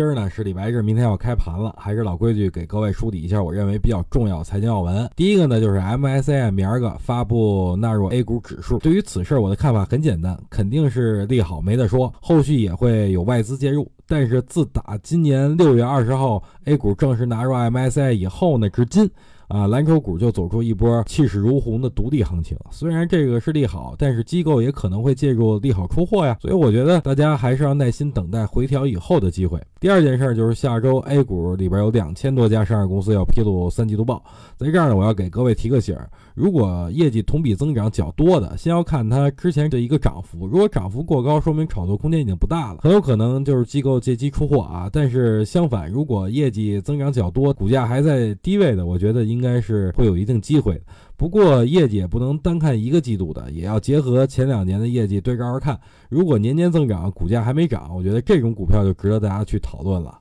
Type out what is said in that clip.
今儿呢是礼拜日，明天要开盘了，还是老规矩，给各位梳理一下我认为比较重要财经要闻。第一个呢就是 MSCI 明儿个发布纳入 A 股指数。对于此事，我的看法很简单，肯定是利好，没得说。后续也会有外资介入，但是自打今年六月二十号 A 股正式纳入 MSCI 以后呢，至今。啊，蓝筹股就走出一波气势如虹的独立行情。虽然这个是利好，但是机构也可能会介入利好出货呀。所以我觉得大家还是要耐心等待回调以后的机会。第二件事儿就是下周 A 股里边有两千多家上市公司要披露三季度报，在这儿呢，我要给各位提个醒儿：如果业绩同比增长较多的，先要看它之前的一个涨幅。如果涨幅过高，说明炒作空间已经不大了，很有可能就是机构借机出货啊。但是相反，如果业绩增长较多，股价还在低位的，我觉得应。该是会有一定机会，不过业绩也不能单看一个季度的，也要结合前两年的业绩对照着看。如果年年增长，股价还没涨，我觉得这种股票就值得大家去讨论了。